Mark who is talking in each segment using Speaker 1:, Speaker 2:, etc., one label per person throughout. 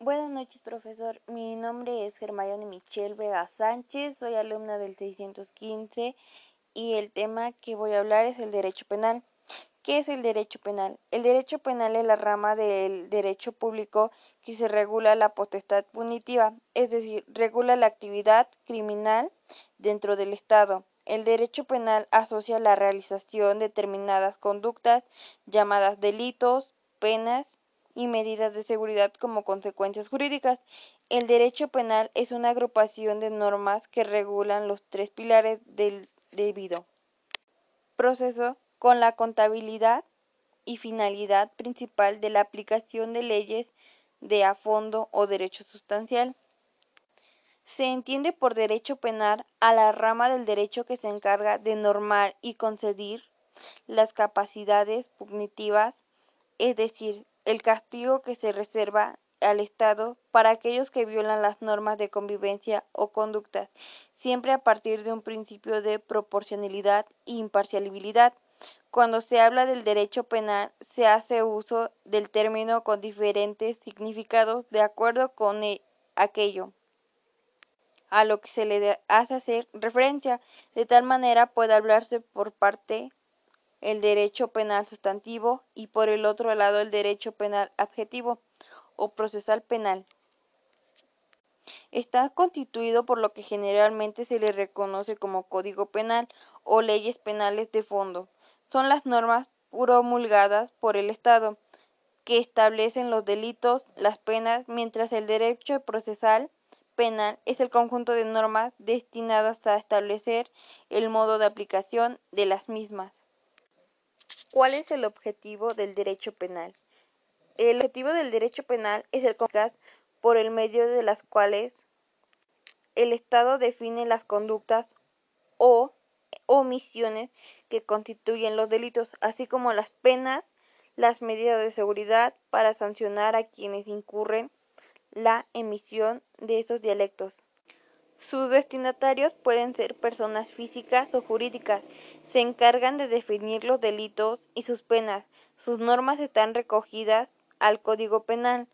Speaker 1: Buenas noches, profesor. Mi nombre es Germayone Michelle Vega Sánchez, soy alumna del 615 y el tema que voy a hablar es el derecho penal. ¿Qué es el derecho penal? El derecho penal es la rama del derecho público que se regula la potestad punitiva, es decir, regula la actividad criminal dentro del Estado. El derecho penal asocia la realización de determinadas conductas llamadas delitos, penas y medidas de seguridad como consecuencias jurídicas. El derecho penal es una agrupación de normas que regulan los tres pilares del debido proceso con la contabilidad y finalidad principal de la aplicación de leyes de a fondo o derecho sustancial. Se entiende por derecho penal a la rama del derecho que se encarga de normar y concedir las capacidades punitivas, es decir, el castigo que se reserva al Estado para aquellos que violan las normas de convivencia o conductas, siempre a partir de un principio de proporcionalidad e imparcialidad. Cuando se habla del derecho penal, se hace uso del término con diferentes significados de acuerdo con e, aquello a lo que se le hace hacer referencia. De tal manera puede hablarse por parte el derecho penal sustantivo y por el otro lado el derecho penal adjetivo o procesal penal. Está constituido por lo que generalmente se le reconoce como Código Penal o leyes penales de fondo. Son las normas promulgadas por el Estado que establecen los delitos, las penas, mientras el derecho procesal penal es el conjunto de normas destinadas a establecer el modo de aplicación de las mismas. ¿Cuál es el objetivo del derecho penal? El objetivo del derecho penal es el por el medio de las cuales el Estado define las conductas o omisiones que constituyen los delitos, así como las penas, las medidas de seguridad para sancionar a quienes incurren la emisión de esos dialectos. Sus destinatarios pueden ser personas físicas o jurídicas. Se encargan de definir los delitos y sus penas. Sus normas están recogidas al Código Penal.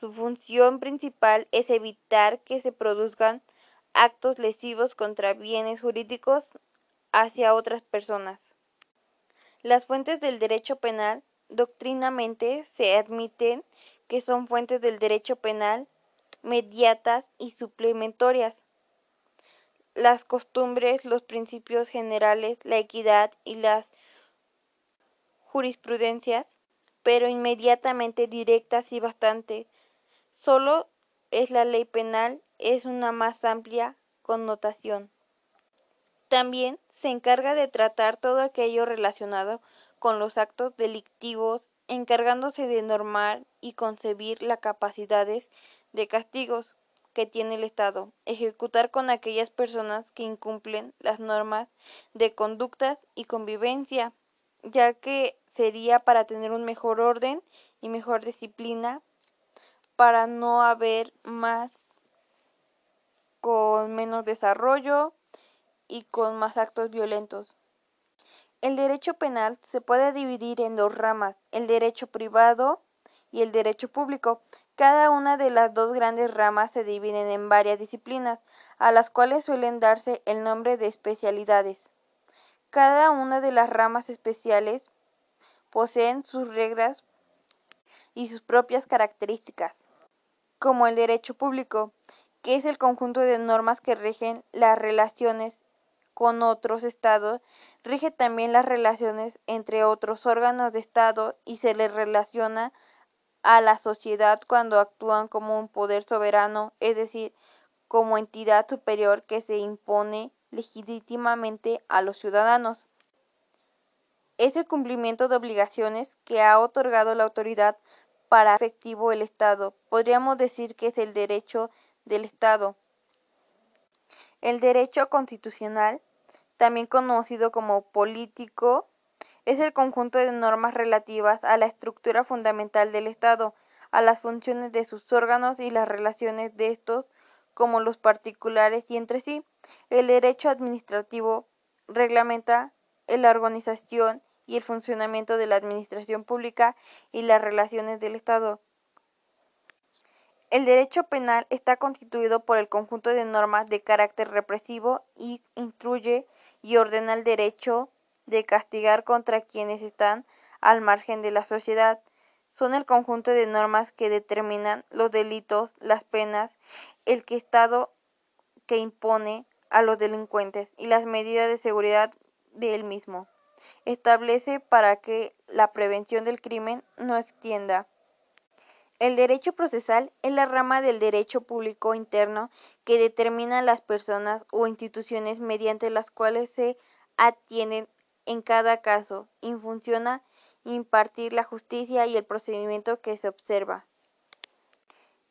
Speaker 1: Su función principal es evitar que se produzcan actos lesivos contra bienes jurídicos hacia otras personas. Las fuentes del derecho penal doctrinamente se admiten que son fuentes del derecho penal mediatas y suplementarias las costumbres, los principios generales, la equidad y las jurisprudencias, pero inmediatamente directas y bastante. Solo es la ley penal, es una más amplia connotación. También se encarga de tratar todo aquello relacionado con los actos delictivos, encargándose de normar y concebir las capacidades de castigos, que tiene el Estado, ejecutar con aquellas personas que incumplen las normas de conductas y convivencia, ya que sería para tener un mejor orden y mejor disciplina, para no haber más con menos desarrollo y con más actos violentos. El derecho penal se puede dividir en dos ramas, el derecho privado y el derecho público. Cada una de las dos grandes ramas se dividen en varias disciplinas, a las cuales suelen darse el nombre de especialidades. Cada una de las ramas especiales poseen sus reglas y sus propias características, como el derecho público, que es el conjunto de normas que rigen las relaciones con otros estados, rige también las relaciones entre otros órganos de estado y se les relaciona a la sociedad cuando actúan como un poder soberano, es decir, como entidad superior que se impone legítimamente a los ciudadanos. Es el cumplimiento de obligaciones que ha otorgado la autoridad para efectivo el Estado. Podríamos decir que es el derecho del Estado. El derecho constitucional, también conocido como político, es el conjunto de normas relativas a la estructura fundamental del Estado, a las funciones de sus órganos y las relaciones de estos como los particulares y entre sí. El derecho administrativo reglamenta la organización y el funcionamiento de la administración pública y las relaciones del Estado. El derecho penal está constituido por el conjunto de normas de carácter represivo y instruye y ordena el derecho de castigar contra quienes están al margen de la sociedad. Son el conjunto de normas que determinan los delitos, las penas, el que Estado que impone a los delincuentes y las medidas de seguridad de él mismo. Establece para que la prevención del crimen no extienda. El derecho procesal es la rama del derecho público interno que determina las personas o instituciones mediante las cuales se atienden en cada caso y funciona impartir la justicia y el procedimiento que se observa.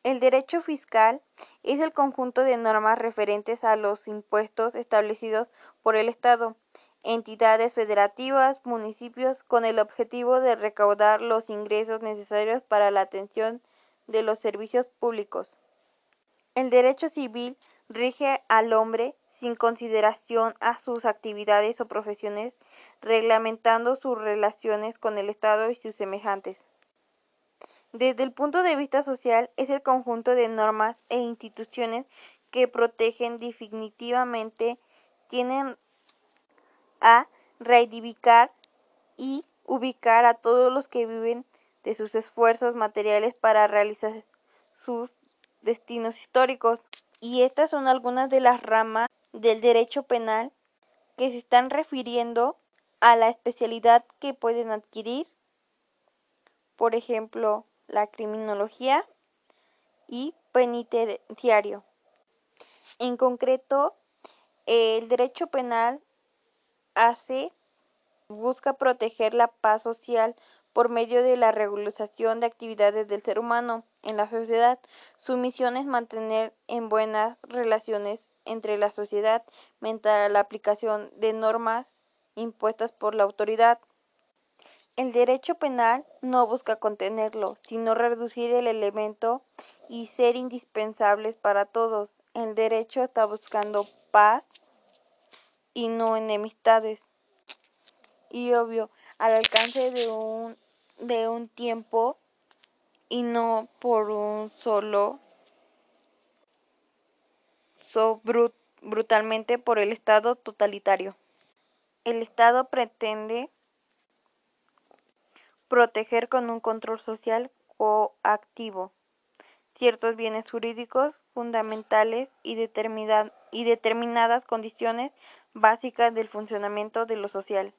Speaker 1: El derecho fiscal es el conjunto de normas referentes a los impuestos establecidos por el Estado, entidades federativas, municipios, con el objetivo de recaudar los ingresos necesarios para la atención de los servicios públicos. El derecho civil rige al hombre sin consideración a sus actividades o profesiones, reglamentando sus relaciones con el Estado y sus semejantes. Desde el punto de vista social, es el conjunto de normas e instituciones que protegen definitivamente, tienen a reivindicar y ubicar a todos los que viven de sus esfuerzos materiales para realizar sus destinos históricos. Y estas son algunas de las ramas del derecho penal que se están refiriendo a la especialidad que pueden adquirir, por ejemplo, la criminología y penitenciario. En concreto, el derecho penal hace busca proteger la paz social por medio de la regularización de actividades del ser humano en la sociedad. Su misión es mantener en buenas relaciones entre la sociedad mediante la aplicación de normas impuestas por la autoridad. El derecho penal no busca contenerlo, sino reducir el elemento y ser indispensables para todos. El derecho está buscando paz y no enemistades. Y obvio, al alcance de un, de un tiempo y no por un solo brutalmente por el Estado totalitario. El Estado pretende proteger con un control social coactivo ciertos bienes jurídicos fundamentales y, determinadas condiciones básicas del funcionamiento de lo social.